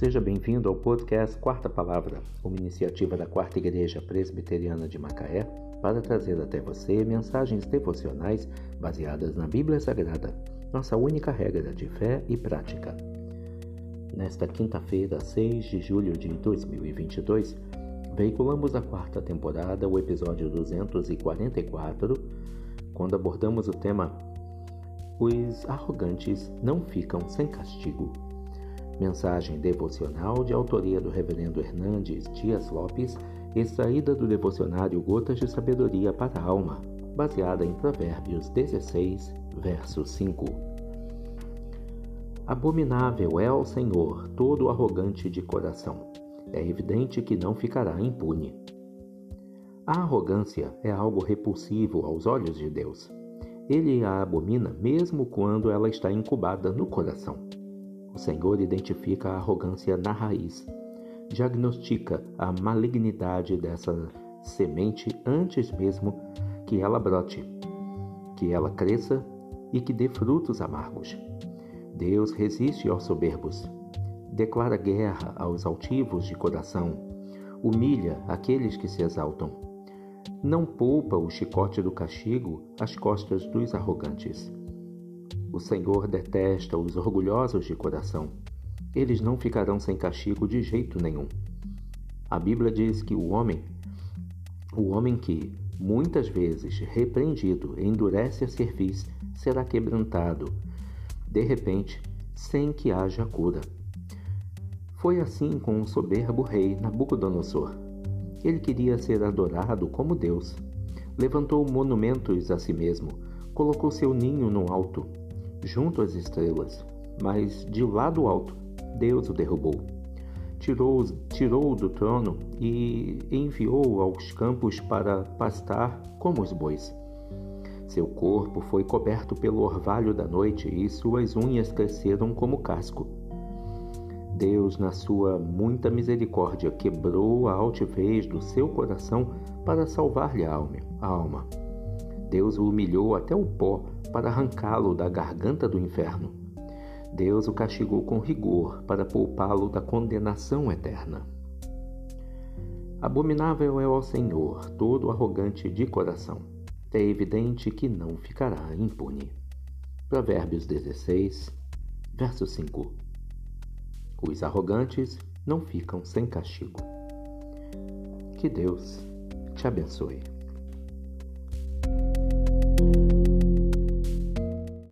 Seja bem-vindo ao podcast Quarta Palavra, uma iniciativa da Quarta Igreja Presbiteriana de Macaé para trazer até você mensagens devocionais baseadas na Bíblia Sagrada, nossa única regra de fé e prática. Nesta quinta-feira, 6 de julho de 2022, veiculamos a quarta temporada, o episódio 244, quando abordamos o tema Os arrogantes não ficam sem castigo. Mensagem devocional de autoria do Reverendo Hernandes Dias Lopes, extraída do devocionário Gotas de Sabedoria para a Alma, baseada em Provérbios 16, verso 5. Abominável é ao Senhor todo arrogante de coração. É evidente que não ficará impune. A arrogância é algo repulsivo aos olhos de Deus. Ele a abomina mesmo quando ela está incubada no coração. O Senhor identifica a arrogância na raiz, diagnostica a malignidade dessa semente antes mesmo que ela brote, que ela cresça e que dê frutos amargos. Deus resiste aos soberbos, declara guerra aos altivos de coração, humilha aqueles que se exaltam. Não poupa o chicote do castigo às costas dos arrogantes. O Senhor detesta os orgulhosos de coração. Eles não ficarão sem castigo de jeito nenhum. A Bíblia diz que o homem, o homem que, muitas vezes repreendido, endurece a cerviz, será quebrantado, de repente, sem que haja cura. Foi assim com o soberbo rei Nabucodonosor. Ele queria ser adorado como Deus. Levantou monumentos a si mesmo, colocou seu ninho no alto, junto às estrelas, mas de lado alto Deus o derrubou. Tirou-o tirou do trono e enviou aos campos para pastar como os bois. Seu corpo foi coberto pelo orvalho da noite e suas unhas cresceram como casco. Deus, na sua muita misericórdia, quebrou a altivez do seu coração para salvar-lhe a alma. Deus o humilhou até o pó para arrancá-lo da garganta do inferno. Deus o castigou com rigor para poupá-lo da condenação eterna. Abominável é ao Senhor todo arrogante de coração. É evidente que não ficará impune. Provérbios 16, verso 5. Os arrogantes não ficam sem castigo. Que Deus te abençoe.